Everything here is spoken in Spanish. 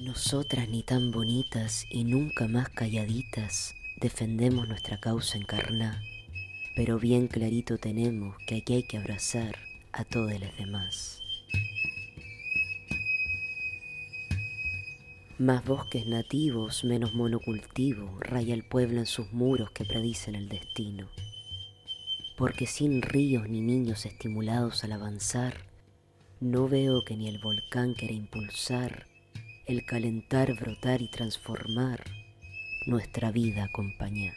Nosotras ni tan bonitas y nunca más calladitas defendemos nuestra causa encarná, pero bien clarito tenemos que aquí hay que abrazar a todos los demás. Más bosques nativos, menos monocultivo, raya el pueblo en sus muros que predicen el destino. Porque sin ríos ni niños estimulados al avanzar, no veo que ni el volcán quiera impulsar el calentar, brotar y transformar nuestra vida acompañar.